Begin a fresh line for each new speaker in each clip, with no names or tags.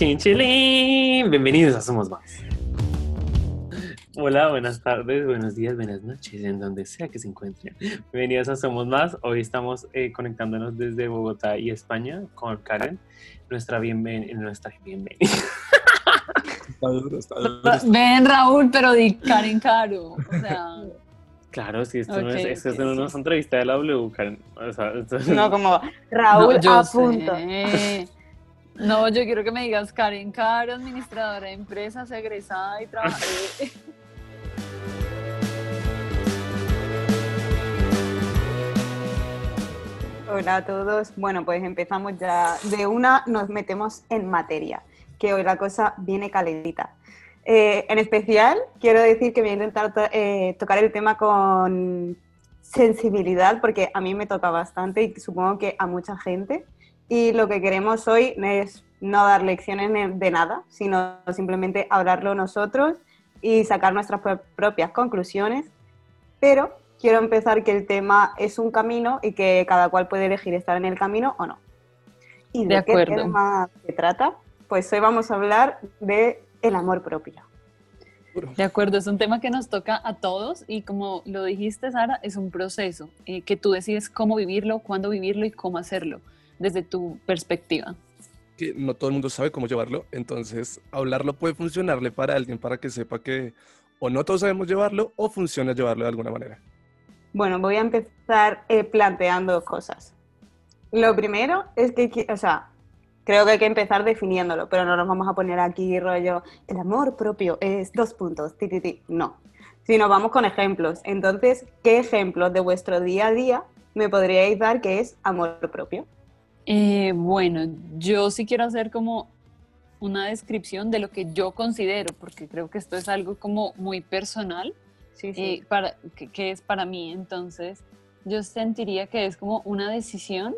Chinchilín. Bienvenidos a Somos Más. Hola, buenas tardes, buenos días, buenas noches, en donde sea que se encuentren. Bienvenidos a Somos Más. Hoy estamos eh, conectándonos desde Bogotá y España con Karen, nuestra bienvenida. Nuestra bienvenida.
Está duro, está duro.
Ven, Raúl, pero di Karen Caro. O sea,
Claro, sí, esto, no es, esto no es
sí.
una entrevista de la W, Karen. O sea, esto es-
No, como Raúl
no,
a punto.
No, yo quiero que me digas Karen Caro, administradora de empresas, egresada y trabaja. eh,
Hola a todos. Bueno, pues empezamos ya de una, nos metemos en materia, que hoy la cosa viene calentita. Eh, en especial, quiero decir que voy a intentar eh, tocar el tema con sensibilidad, porque a mí me toca bastante y supongo que a mucha gente. Y lo que queremos hoy es no dar lecciones ne- de nada, sino simplemente hablarlo nosotros y sacar nuestras pro- propias conclusiones. Pero quiero empezar que el tema es un camino y que cada cual puede elegir estar en el camino o no. ¿Y de,
De
qué
acuerdo.
tema se trata? Pues hoy vamos a hablar de el amor propio.
De acuerdo, es un tema que nos toca a todos y como lo dijiste, Sara, es un proceso eh, que tú decides cómo vivirlo, cuándo vivirlo y cómo hacerlo desde tu perspectiva.
Que no todo el mundo sabe cómo llevarlo, entonces hablarlo puede funcionarle para alguien para que sepa que o no todos sabemos llevarlo o funciona llevarlo de alguna manera.
Bueno, voy a empezar eh, planteando cosas. Lo primero es que, o sea, creo que hay que empezar definiéndolo, pero no nos vamos a poner aquí rollo, el amor propio es dos puntos, ti, ti, ti. No, sino vamos con ejemplos. Entonces, ¿qué ejemplos de vuestro día a día me podríais dar que es amor propio?
Eh, bueno, yo sí quiero hacer como una descripción de lo que yo considero, porque creo que esto es algo como muy personal,
Sí,
eh, para, que, que es para mí. Entonces, yo sentiría que es como una decisión,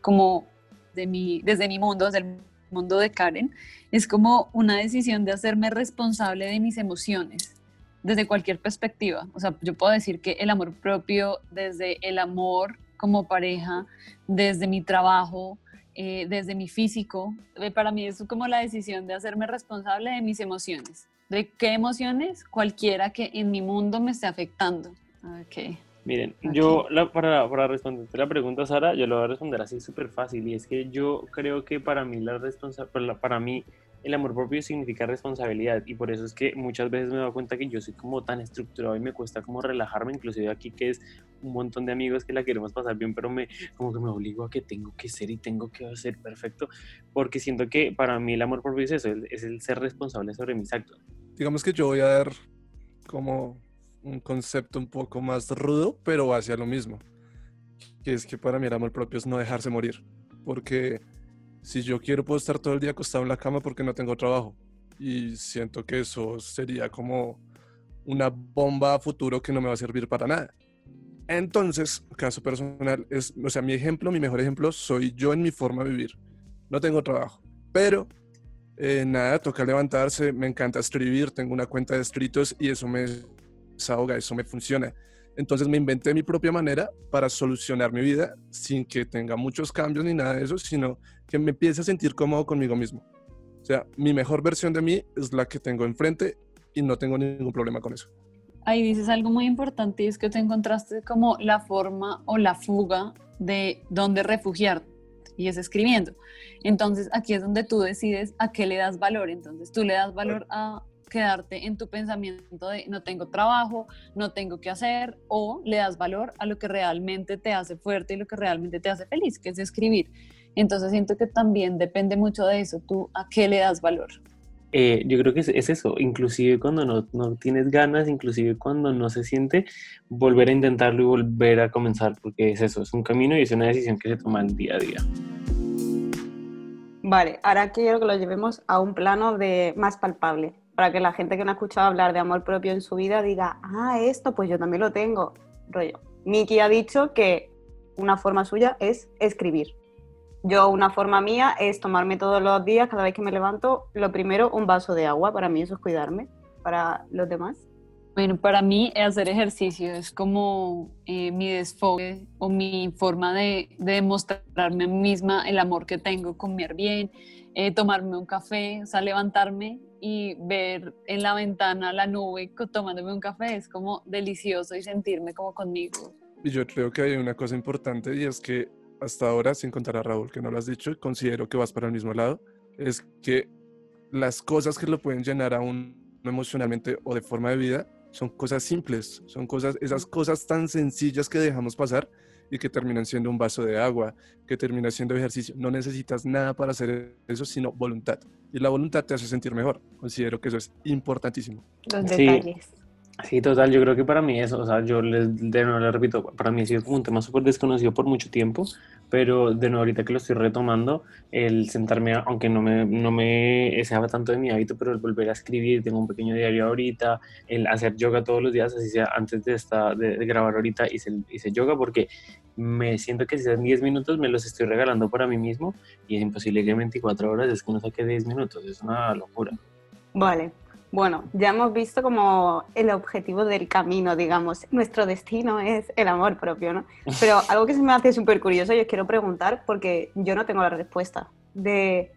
como de mi, desde mi mundo, desde el mundo de Karen, es como una decisión de hacerme responsable de mis emociones, desde cualquier perspectiva. O sea, yo puedo decir que el amor propio, desde el amor como pareja, desde mi trabajo, eh, desde mi físico, eh, para mí es como la decisión de hacerme responsable de mis emociones. ¿De qué emociones? Cualquiera que en mi mundo me esté afectando. Ok.
Miren,
Ok.
yo la- para, para responderte la pregunta, Sara, yo lo voy a responder así súper fácil. Y es que yo creo que para mí, la responsa- para para mí el amor propio significa responsabilidad. Y por eso es que muchas veces me doy cuenta que yo soy como tan estructurado y me cuesta como relajarme. Inclusive aquí que es un montón de amigos que la queremos pasar bien, pero me como que me obligo a que tengo que ser y tengo que hacer perfecto. Porque siento que para mí el amor propio es eso, es- el ser responsable sobre mis actos.
Digamos que yo voy a dar como un concepto un poco más rudo, pero hacia lo mismo. Que es que para mí el amor propio es no dejarse morir. Porque si yo quiero puedo estar todo el día acostado en la cama porque no tengo trabajo. Y siento que eso sería como una bomba a futuro que no me va a servir para nada. Entonces, caso personal, es, o sea, mi ejemplo, mi mejor ejemplo, soy yo en mi forma de vivir. No tengo trabajo, pero eh, nada, toca levantarse, me encanta escribir, tengo una cuenta de escritos y eso me desahoga, eso me funciona. Entonces me inventé mi propia manera para solucionar mi vida sin que tenga muchos cambios ni nada de eso, sino que me empiece a sentir cómodo conmigo mismo. O sea, mi mejor versión de mí es la que tengo enfrente y no tengo ningún problema con eso.
Ahí dices algo muy importante y es que te encontraste como la forma o la fuga de dónde refugiarte y es escribiendo. Entonces aquí es donde tú decides a qué le das valor. Entonces tú le das valor a quedarte en tu pensamiento de no tengo trabajo, no tengo que hacer, o le das valor a lo que realmente te hace fuerte y lo que realmente te hace feliz, que es escribir. Entonces siento que también depende mucho de eso, tú a qué le das valor.
Eh, yo creo que es, es eso, inclusive cuando no, no tienes ganas, inclusive cuando no se siente, volver a intentarlo y volver a comenzar, porque es eso, es un camino y es una decisión que se toma el día a día.
Vale, ahora quiero que lo llevemos a un plano de más palpable, para que la gente que no ha escuchado hablar de amor propio en su vida diga, ah, esto pues yo también lo tengo. Rollo. Miki ha dicho que una forma suya es escribir. Yo una forma mía es tomarme todos los días, cada vez que me levanto, lo primero un vaso de agua, para mí eso es cuidarme, para los demás.
Bueno, para mí hacer ejercicio es como eh, mi desfogue o mi forma de, demostrarme a mí misma el amor que tengo, comer bien, eh, tomarme un café, o sea, levantarme y ver en la ventana la nube tomándome un café es como delicioso y sentirme como conmigo.
Y yo creo que hay una cosa importante y es que hasta ahora, sin contar a Raúl, que no lo has dicho, considero que vas para el mismo lado, es que las cosas que lo pueden llenar a uno emocionalmente o de forma de vida son cosas simples, son cosas, esas cosas tan sencillas que dejamos pasar y que terminan siendo un vaso de agua, que termina siendo ejercicio. No necesitas nada para hacer eso, sino voluntad. Y la voluntad te hace sentir mejor. Considero que eso es importantísimo.
Los detalles.
Sí, total, yo creo que para mí eso, o sea, yo les, de nuevo les repito, para mí ha sido como un tema súper desconocido por mucho tiempo, pero de nuevo ahorita que lo estoy retomando, el sentarme, aunque no me, no me sea tanto de mi hábito, pero el volver a escribir, tengo un pequeño diario ahorita, el hacer yoga todos los días, así sea antes de, esta, de, grabar ahorita, hice, hice yoga porque me siento que si son 10 minutos me los estoy regalando para mí mismo y es imposible que en 24 horas es que no saque 10 minutos, es una locura.
Vale, bueno, ya hemos visto como el objetivo del camino, digamos, nuestro destino es el amor propio, ¿no? Pero algo que se me hace súper curioso y os quiero preguntar, porque yo no tengo la respuesta, de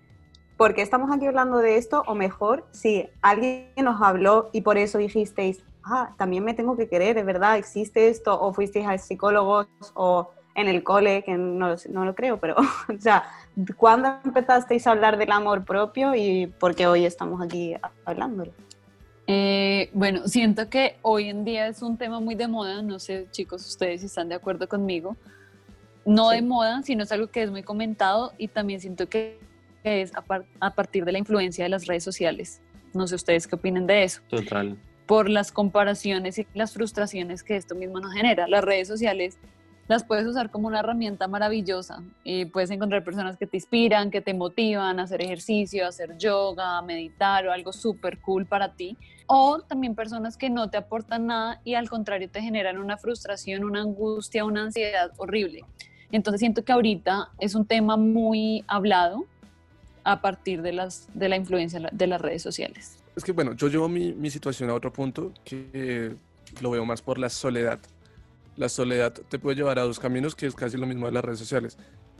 por qué estamos aquí hablando de esto, o mejor, si alguien nos habló y por eso dijisteis, ah, también me tengo que querer, es verdad, existe esto, o fuisteis al psicólogo o en el cole, que no, no lo creo, pero, o sea, ¿cuándo empezasteis a hablar del amor propio y por qué hoy estamos aquí hablándolo?
Eh, bueno, siento que hoy en día es un tema muy de moda, no sé chicos, ustedes están de acuerdo conmigo, no de moda, sino es algo que es muy comentado y también siento que es a, partir de la influencia de las redes sociales. No sé ustedes qué opinen de eso.
Total.
Por las comparaciones y las frustraciones que esto mismo nos genera. Las redes sociales las puedes usar como una herramienta maravillosa y puedes encontrar personas que te inspiran, que te motivan a hacer ejercicio, a hacer yoga, a meditar o algo súper cool para ti. O también personas que no te aportan nada y al contrario te generan una frustración, una angustia, una ansiedad horrible. Entonces siento que ahorita es un tema muy hablado a partir de, las, de la influencia de las redes sociales.
Es que bueno, yo llevo mi, mi situación a otro punto que lo veo más por la soledad la soledad te puede llevar a dos caminos, que es casi lo mismo de las redes sociales.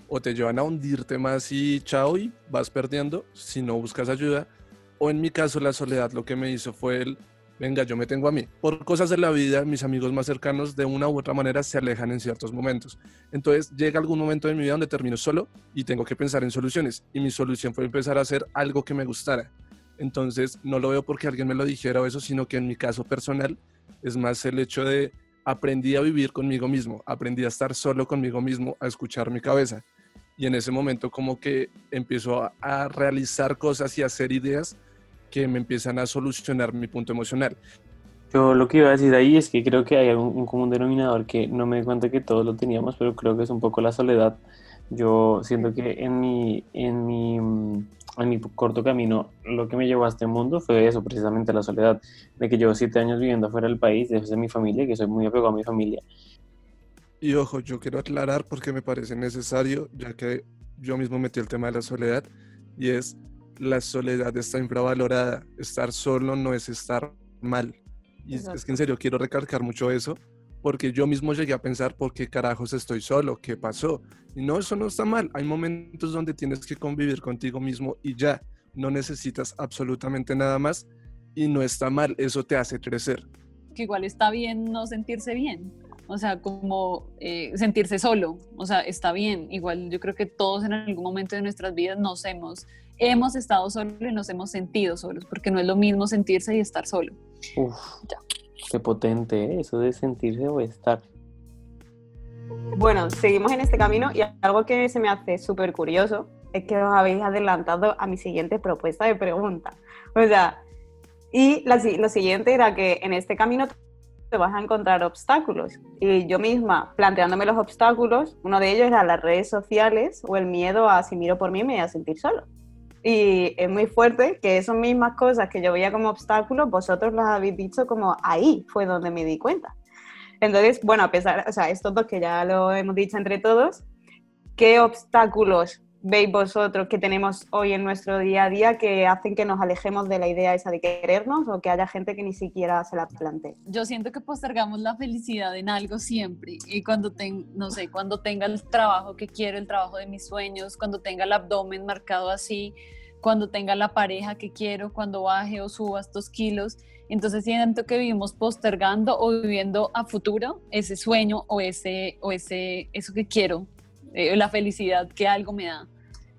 O te llevan a hundirte más y chao y vas perdiendo si no buscas ayuda. O en mi caso la soledad lo que me hizo fue el, venga, yo me tengo a mí. Por cosas de la vida, mis amigos más cercanos de una u otra manera se alejan en ciertos momentos. Entonces llega algún momento de mi vida donde termino solo y tengo que pensar en soluciones. Y mi solución fue empezar a hacer algo que me gustara. Entonces no lo veo porque alguien me lo dijera o eso, sino que en mi caso personal es más el hecho de aprendí a vivir conmigo mismo, aprendí a estar solo conmigo mismo, a escuchar mi cabeza. Y en ese momento como que empiezo a, realizar cosas y a hacer ideas que me empiezan a solucionar mi punto emocional.
Yo lo que iba a decir ahí es que creo que hay un, un común denominador que no me di cuenta que todos lo teníamos, pero creo que es un poco la soledad. Yo siento que en mi, en mi en mi corto camino, lo que me llevó a este mundo fue eso, precisamente la soledad, de que llevo siete años viviendo fuera del país, desde mi familia, que soy muy apegado a mi familia.
Y ojo, yo quiero aclarar porque me parece necesario, ya que yo mismo metí el tema de la soledad, y es, la soledad está infravalorada, estar solo no es estar mal. Y es que en serio quiero recalcar mucho eso, porque yo mismo llegué a pensar, ¿por qué carajos estoy solo? ¿Qué pasó? Y no, eso no está mal. Hay momentos donde tienes que convivir contigo mismo y ya, no necesitas absolutamente nada más y no está mal, eso te hace crecer.
Que igual está bien no sentirse bien, o sea, como eh, sentirse solo, o sea, está bien. Igual yo creo que todos en algún momento de nuestras vidas nos hemos, hemos estado solos y nos hemos sentido solos, porque no es lo mismo sentirse y estar solo.
Uf. Ya. Qué potente, ¿eh? eso de sentirse o estar.
Bueno, seguimos en este camino y algo que se me hace súper curioso es que os habéis adelantado a mi siguiente propuesta de pregunta. O sea, y lo siguiente era que en este camino te vas a encontrar obstáculos. Y yo misma, planteándome los obstáculos, uno de ellos era las redes sociales o el miedo a si miro por mí me voy a sentir solo. Y es muy fuerte que esas mismas cosas que yo veía como obstáculos, vosotros las habéis dicho como ahí fue donde me di cuenta. Entonces, bueno, a pesar, o sea, estos dos que ya lo hemos dicho entre todos, ¿qué obstáculos veis vosotros que tenemos hoy en nuestro día a día que hacen que nos alejemos de la idea esa de querernos o que haya gente que ni siquiera se la plantee?
Yo siento que postergamos la felicidad en algo siempre y cuando ten, no sé, cuando tenga el trabajo que quiero, el trabajo de mis sueños, cuando tenga el abdomen marcado así, cuando tenga la pareja que quiero, cuando baje o suba estos kilos, entonces siento que vivimos postergando o viviendo a futuro ese sueño o ese o ese eso que quiero eh, la felicidad que algo me da.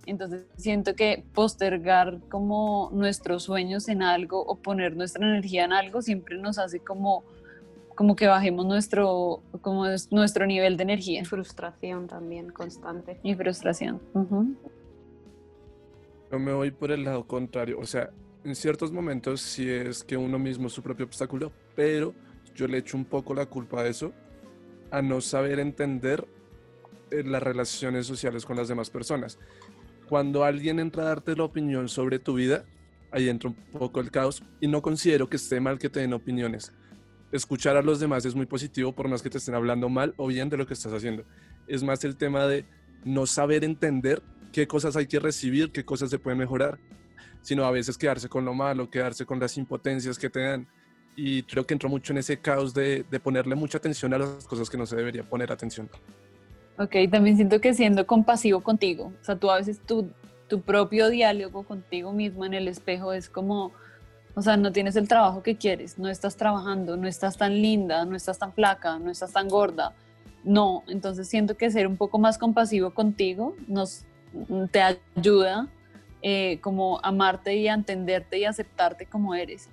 Entonces siento que postergar como nuestros sueños en algo o poner nuestra energía en algo siempre nos hace como, como que bajemos nuestro, como nuestro nivel de energía.
Frustración también constante.
Y frustración.
Yo me voy por el lado contrario. O sea, en ciertos momentos sí es que uno mismo es su propio obstáculo, pero yo le echo un poco la culpa a eso, a no saber entender las relaciones sociales con las demás personas. Cuando alguien entra a darte la opinión sobre tu vida, ahí entra un poco el caos y no considero que esté mal que te den opiniones. Escuchar a los demás es muy positivo por más que te estén hablando mal o bien de lo que estás haciendo. Es más el tema de no saber entender qué cosas hay que recibir, qué cosas se pueden mejorar, sino a veces quedarse con lo malo, quedarse con las impotencias que te dan. Y creo que entro mucho en ese caos de, de ponerle mucha atención a las cosas que no se debería poner atención.
Ok, también siento que siendo compasivo contigo, o sea, tú a veces tu, tu propio diálogo contigo mismo en el espejo es como, o sea, no tienes el trabajo que quieres, no estás trabajando, no estás tan linda, no estás tan flaca, no estás tan gorda. No, entonces siento que ser un poco más compasivo contigo nos te ayuda eh, como amarte y a entenderte y aceptarte como eres.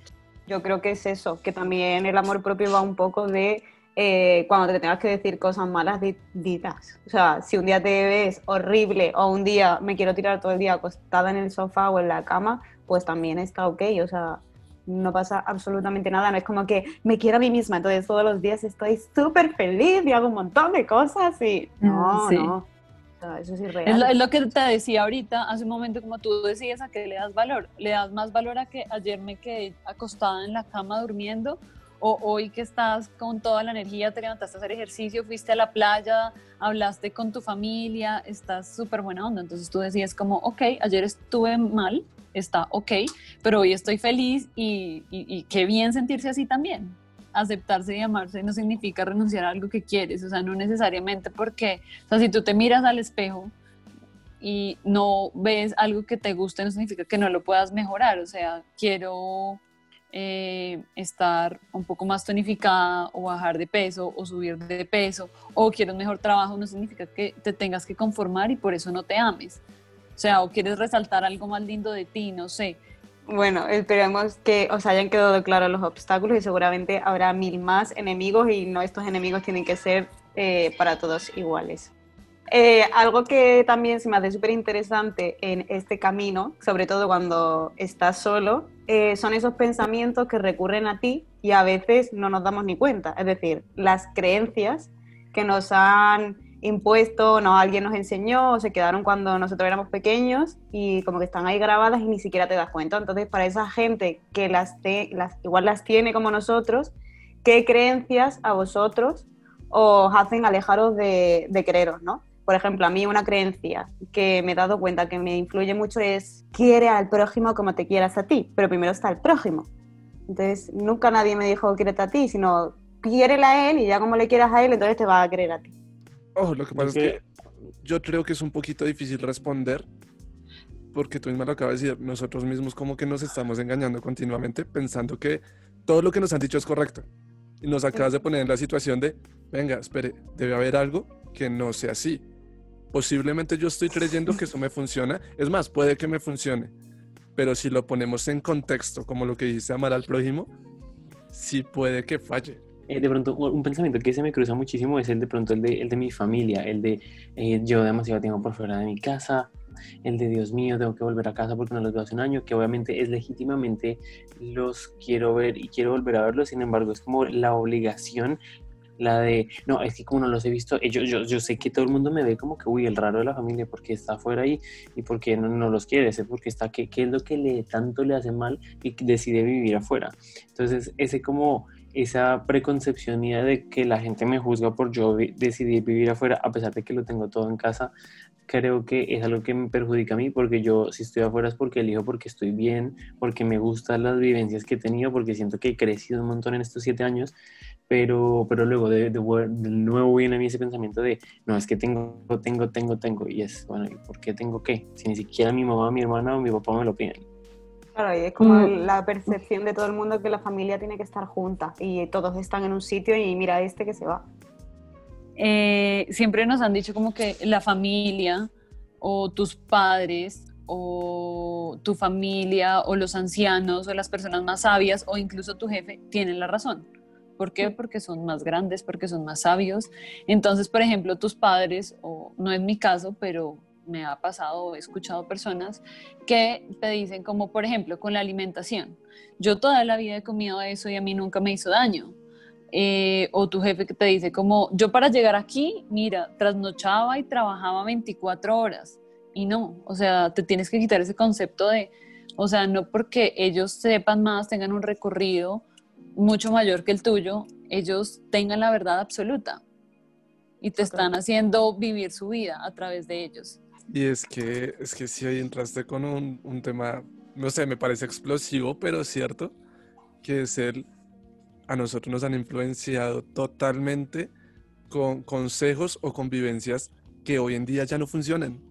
Yo creo que es eso, que también el amor propio va un poco de eh, cuando te tengas que decir cosas malas, ditas. O sea, si un día te ves horrible o un día me quiero tirar todo el día acostada en el sofá o en la cama, pues también está ok. O sea, no pasa absolutamente nada. No es como que me quiero a mí misma, entonces todos los días estoy súper feliz y hago un montón de cosas y no, mm, no. Sea, eso es irreal.
Es lo, que te decía ahorita, hace un momento, como tú decías, a qué le das valor. Le das más valor a que ayer me quedé acostada en la cama durmiendo o hoy que estás con toda la energía, te levantaste a hacer ejercicio, fuiste a la playa, hablaste con tu familia, estás súper buena onda. Entonces tú decías como, ok, ayer estuve mal, está ok, pero hoy estoy feliz y, y, qué bien sentirse así también. Aceptarse y amarse no significa renunciar a algo que quieres, o sea, no necesariamente porque, o sea, si tú te miras al espejo y no ves algo que te guste, no significa que no lo puedas mejorar, o sea, quiero eh, estar un poco más tonificada o bajar de peso o subir de peso o quieres un mejor trabajo, no significa que te tengas que conformar y por eso no te ames. O sea, o quieres resaltar algo más lindo de ti, no sé.
Bueno, esperemos que os hayan quedado claros los obstáculos y seguramente habrá mil más enemigos y no estos enemigos tienen que ser eh, para todos iguales. Eh, algo que también se me hace súper interesante en este camino, sobre todo cuando estás solo, eh, son esos pensamientos que recurren a ti y a veces no nos damos ni cuenta. Es decir, las creencias que nos han impuesto, no alguien nos enseñó o se quedaron cuando nosotros éramos pequeños y como que están ahí grabadas y ni siquiera te das cuenta. Entonces, para esa gente que las, las igual las tiene como nosotros, ¿qué creencias a vosotros os hacen alejaros de, de quereros, no? Por ejemplo, a mí una creencia que me he dado cuenta que me influye mucho es quiere al prójimo como te quieras a ti, pero primero está el prójimo. Entonces, nunca nadie me dijo quiere a ti, sino quiérela a él y ya como le quieras a él, entonces te va a querer a ti.
Oh, lo que pasa es que yo creo que es un poquito difícil responder porque tú misma lo acabas de decir, nosotros mismos como que nos estamos engañando continuamente pensando que todo lo que nos han dicho es correcto. Y nos acabas de poner en la situación de, venga, espere, debe haber algo que no sea así posiblemente yo estoy creyendo que eso me funciona. Es más, puede que me funcione. Pero si lo ponemos en contexto, como lo que dice amar al prójimo, sí puede que falle.
Eh, de pronto, un pensamiento que se me cruza muchísimo es el de pronto el de, el de mi familia, el de eh, yo demasiado tiempo por fuera de mi casa, el de Dios mío, tengo que volver a casa porque no los veo hace un año, que obviamente es legítimamente los quiero ver y quiero volver a verlos, sin embargo es como la obligación la de, no, es que como no los he visto, yo, yo, yo sé que todo el mundo me ve como que, uy, el raro de la familia, porque está afuera ahí y porque no, no los quiere, sé porque está, ¿qué, qué es lo que le tanto le hace mal y decide vivir afuera. Entonces, ese como esa preconcepción mía de que la gente me juzga por yo decidir vivir afuera, a pesar de que lo tengo todo en casa, creo que es algo que me perjudica a mí, porque yo si estoy afuera es porque elijo, porque estoy bien, porque me gustan las vivencias que he tenido, porque siento que he crecido un montón en estos siete años, pero, pero luego de, de, nuevo viene a mí ese pensamiento de, no, es que tengo, tengo, tengo, tengo, y es, bueno, ¿y por qué tengo qué? Si ni siquiera mi mamá, mi hermana o mi papá me lo piden.
Claro, y es como mm. la percepción de todo el mundo que la familia tiene que estar junta y todos están en un sitio y mira este que se va.
Eh, siempre nos han dicho como que la familia o tus padres o tu familia o los ancianos o las personas más sabias o incluso tu jefe tienen la razón. ¿Por qué? Porque son más grandes, porque son más sabios. Entonces, por ejemplo, tus padres, o no es mi caso, pero me ha pasado, he escuchado personas que te dicen como, por ejemplo, con la alimentación. Yo toda la vida he comido eso y a mí nunca me hizo daño. Eh, o tu jefe que te dice como, yo para llegar aquí, mira, trasnochaba y trabajaba 24 horas. Y no, o sea, te tienes que quitar ese concepto de, o sea, no porque ellos sepan más, tengan un recorrido mucho mayor que el tuyo, ellos tengan la verdad absoluta y te están haciendo vivir su vida a través de ellos.
Y es que, es que si ahí entraste con un, un tema, no sé, me parece explosivo, pero cierto, que es el a nosotros nos han influenciado totalmente con consejos o convivencias que hoy en día ya no funcionan.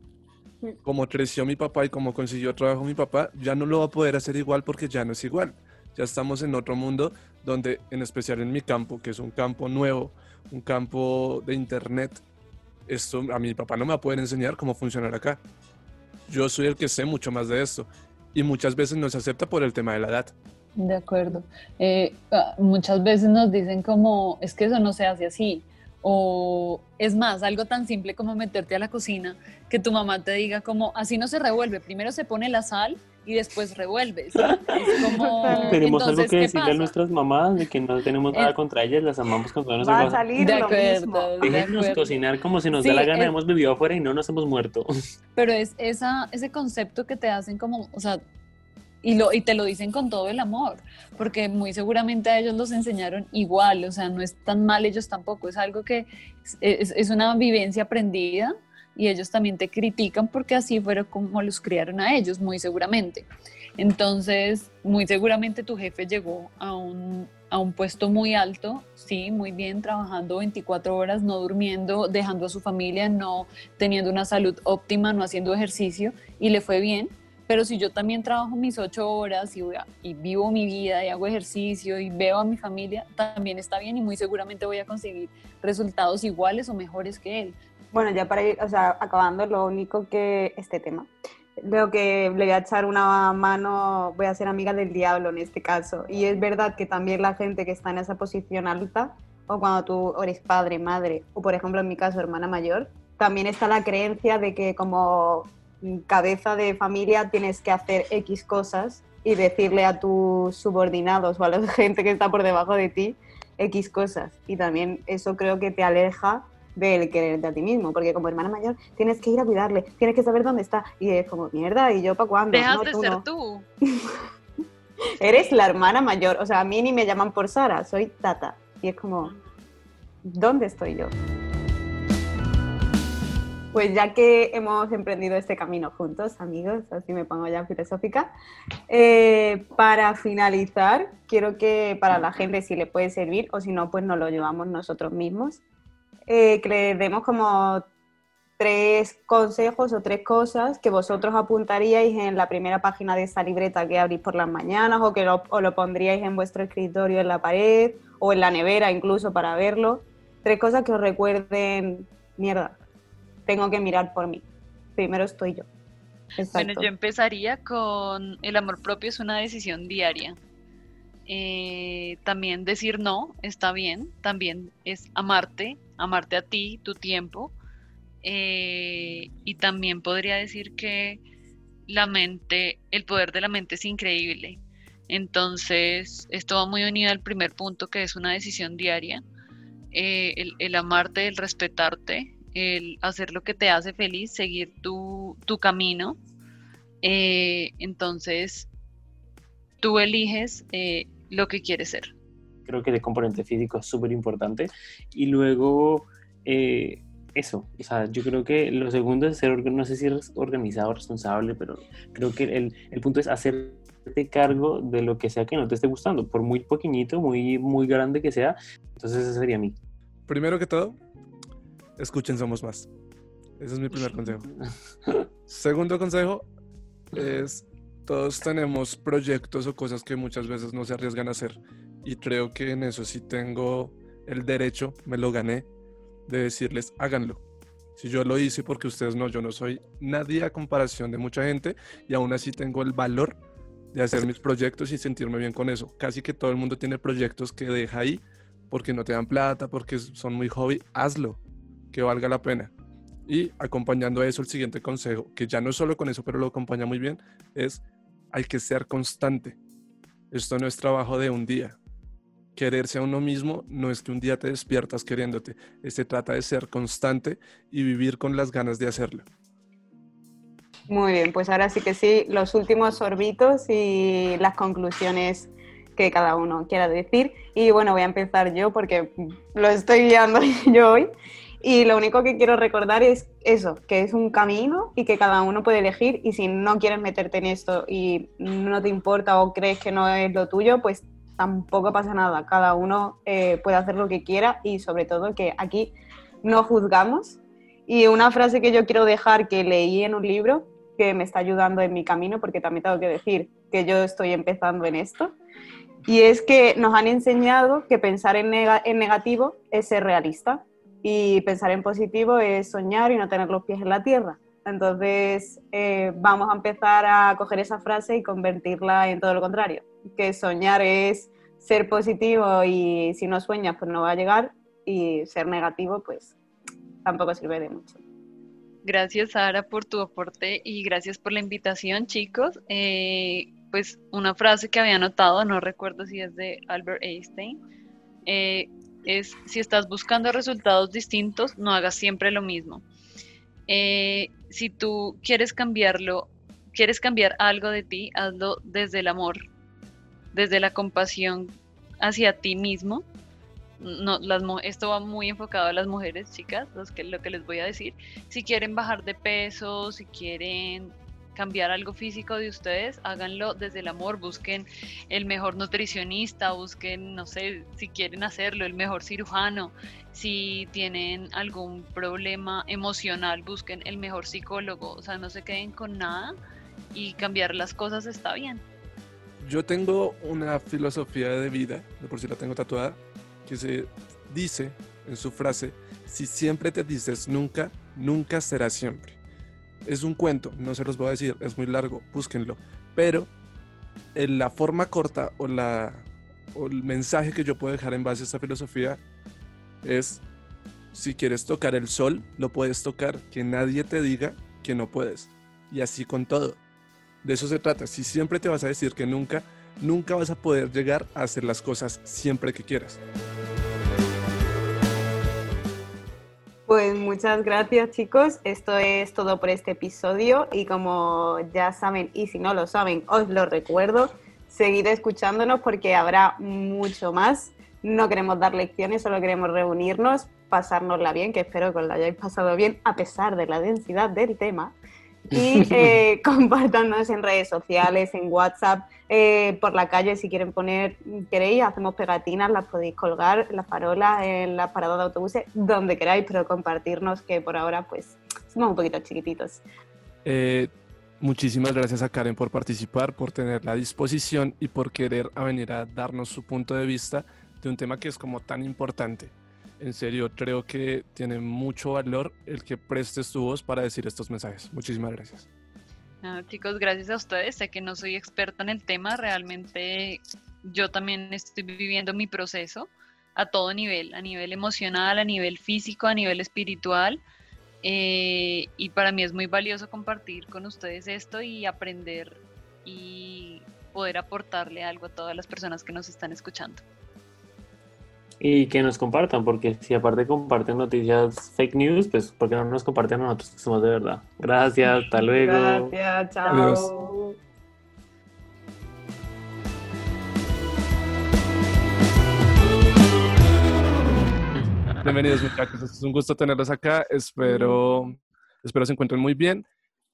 Como creció mi papá y como consiguió trabajo mi papá, ya no lo va a poder hacer igual porque ya no es igual. Ya estamos en otro mundo donde, en especial en mi campo, que es un campo nuevo, un campo de internet, esto a mi papá no me va a poder enseñar cómo funcionar acá. Yo soy el que sé mucho más de esto y muchas veces no se acepta por el tema de la edad.
De acuerdo. Eh, ah, muchas veces nos dicen como, es que eso no se hace así. O es más, algo tan simple como meterte a la cocina, que tu mamá te diga como, así no se revuelve, primero se pone la sal y después revuelves. Es como,
tenemos algo que decirle a nuestras mamás de que no tenemos nada contra ellas, las amamos con todas
nuestras Va a salir
de
lo
acuerdo,
Déjenos cocinar como si nos da la gana, hemos vivido afuera y no nos hemos muerto.
Pero es esa, ese concepto que te hacen como, o sea, y, lo, y te lo dicen con todo el amor, porque muy seguramente a ellos los enseñaron igual, o sea, no es tan mal ellos tampoco, es algo que es, es una vivencia aprendida y ellos también te critican porque así fueron como los criaron a ellos, muy seguramente. Entonces, muy seguramente tu jefe llegó a un, a un puesto muy alto, sí, muy bien, trabajando 24 horas, no durmiendo, dejando a su familia, no teniendo una salud óptima, no haciendo ejercicio y le fue bien pero si yo también trabajo mis ocho horas y, y, vivo mi vida y hago ejercicio y veo a mi familia, también está bien y muy seguramente voy a conseguir resultados iguales o mejores que él.
Bueno, ya para ir, o sea, acabando, lo único que este tema, veo que le voy a echar una mano, voy a ser amiga del diablo en este caso. Y es verdad que también la gente que está en esa posición alta, o cuando tú eres padre, madre, o por ejemplo en mi caso hermana mayor, también está la creencia de que como cabeza de familia tienes que hacer X cosas y decirle a tus subordinados o a la gente que está por debajo de ti X cosas. Y también eso creo que te aleja del quererte a ti mismo, porque como hermana mayor tienes que ir a cuidarle, tienes que saber dónde está. Y es como, mierda, ¿y yo para cuándo?
Dejas de ser tú.
Eres la hermana mayor, o sea, a mí ni me llaman por Sara, soy Tata. Y es como, ¿dónde estoy yo? Pues ya que hemos emprendido este camino juntos, amigos, así me pongo ya filosófica, eh, para finalizar, quiero que para la gente si le puede servir o si no, pues nos lo llevamos nosotros mismos, eh, que le demos como tres consejos o tres cosas que vosotros apuntaríais en la primera página de esa libreta que abrís por las mañanas o que lo, o lo pondríais en vuestro escritorio en la pared o en la nevera incluso para verlo. Tres cosas que os recuerden, mierda, tengo que mirar por mí. Primero estoy yo.
Bueno, yo empezaría con el amor propio es una decisión diaria. Eh, también decir no está bien, también es amarte, amarte a ti, tu tiempo. Eh, y también podría decir que la mente, el poder de la mente es increíble. Entonces, esto va muy unido al primer punto que es una decisión diaria. Eh, el, amarte, el respetarte, el hacer lo que te hace feliz, seguir tu, camino. Eh, entonces, tú eliges lo que quieres ser.
Creo que ese componente físico es súper importante. Y luego, eh, eso, o sea, yo creo que lo segundo es ser, no sé si eres organizado, responsable, pero creo que el, el punto es hacerte cargo de lo que sea que no te esté gustando, por muy pequeñito, muy, muy grande que sea. Entonces ese sería mí.
Primero que todo, escuchen Somos Más. Ese es mi primer consejo. Segundo consejo es, todos tenemos proyectos o cosas que muchas veces no se arriesgan a hacer. Y creo que en eso sí tengo el derecho, me lo gané, de decirles, háganlo. Si yo lo hice porque ustedes no, yo no soy nadie a comparación de mucha gente y aún así tengo el valor de hacer mis proyectos y sentirme bien con eso. Casi que todo el mundo tiene proyectos que deja ahí porque no te dan plata, porque son muy hobby. Hazlo, que valga la pena. Y acompañando a eso, el siguiente consejo, que ya no es solo con eso, pero lo acompaña muy bien, es hay que ser constante. Esto no es trabajo de un día. Quererse a uno mismo no es que un día te despiertas queriéndote. Se trata de ser constante y vivir con las ganas de hacerlo.
Muy bien, pues ahora sí que sí, los últimos sorbitos y las conclusiones que cada uno quiera decir. Y bueno, voy a empezar yo porque lo estoy guiando yo hoy. Y lo único que quiero recordar es eso, que es un camino y que cada uno puede elegir y si no quieres meterte en esto y no te importa o crees que no es lo tuyo, pues tampoco pasa nada. Cada uno eh, puede hacer lo que quiera y sobre todo que aquí no juzgamos. Y una frase que yo quiero dejar que leí en un libro que me está ayudando en mi camino, porque también tengo que decir que yo estoy empezando en esto, y es que nos han enseñado que pensar en, negativo es ser realista y pensar en positivo es soñar y no tener los pies en la tierra. Entonces, eh, vamos a empezar a coger esa frase y convertirla en todo lo contrario, que soñar es ser positivo y si no sueñas, pues no va a llegar, y ser negativo, pues tampoco sirve de mucho.
Gracias, Sara, por tu aporte y gracias por la invitación, chicos. Eh, pues una frase que había anotado, no recuerdo si es de Albert Einstein, eh, es si estás buscando resultados distintos, no hagas siempre lo mismo. Eh, si tú quieres cambiarlo, quieres cambiar algo de ti, hazlo desde el amor, desde la compasión hacia ti mismo. Esto va muy enfocado a las mujeres, chicas, lo que les voy a decir. Si quieren bajar de peso, si quieren cambiar algo físico de ustedes, háganlo desde el amor, busquen el mejor nutricionista, busquen, no sé, si quieren hacerlo, el mejor cirujano, si tienen algún problema emocional, busquen el mejor psicólogo, o sea, no se queden con nada y cambiar las cosas está bien.
Yo tengo una filosofía de vida, de por si la tengo tatuada, que se dice en su frase, si siempre te dices nunca, nunca será siempre es un cuento, no se los voy a decir, es muy largo, búsquenlo. Pero en la forma corta o, la, o el mensaje que yo puedo dejar en base a esta filosofía es, si quieres tocar el sol, lo puedes tocar, que nadie te diga que no puedes. Y así con todo. De eso se trata. Si siempre te vas a decir que nunca, nunca vas a poder llegar a hacer las cosas siempre que quieras.
Pues muchas gracias chicos, esto es todo por este episodio y como ya saben y si no lo saben os lo recuerdo, seguid escuchándonos porque habrá mucho más. No queremos dar lecciones, solo queremos reunirnos, pasárnosla bien, que espero que os la hayáis pasado bien a pesar de la densidad del tema y eh, en redes sociales, en WhatsApp, eh, por la calle si quieren poner, queréis, hacemos pegatinas, las podéis colgar, las farolas, en la parada de autobuses, donde queráis, pero compartirnos que por ahora pues somos un poquito chiquititos.
Eh, muchísimas gracias a Karen por participar, por tener la disposición y por querer venir a darnos su punto de vista de un tema que es como tan importante en serio, creo que tiene mucho valor el que prestes tu voz para decir estos mensajes. Muchísimas gracias.
chicos, gracias a ustedes. Sé que no soy experta en el tema, realmente yo también estoy viviendo mi proceso a todo nivel, a nivel emocional, a nivel físico, a nivel espiritual. Eh, y para mí es muy valioso compartir con ustedes esto y aprender y poder aportarle algo a todas las personas que nos están escuchando
y que nos compartan, porque si aparte comparten noticias fake news, pues porque no nos comparten a nosotros que somos de verdad. Gracias, hasta luego.
Gracias, chao.
Bienvenidos muchachos, es un gusto tenerlos acá. Espero, espero se encuentren muy bien.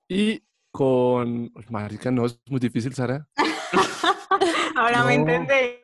Y con... Marica, no, es muy difícil, Sara.
Ahora me entendéis.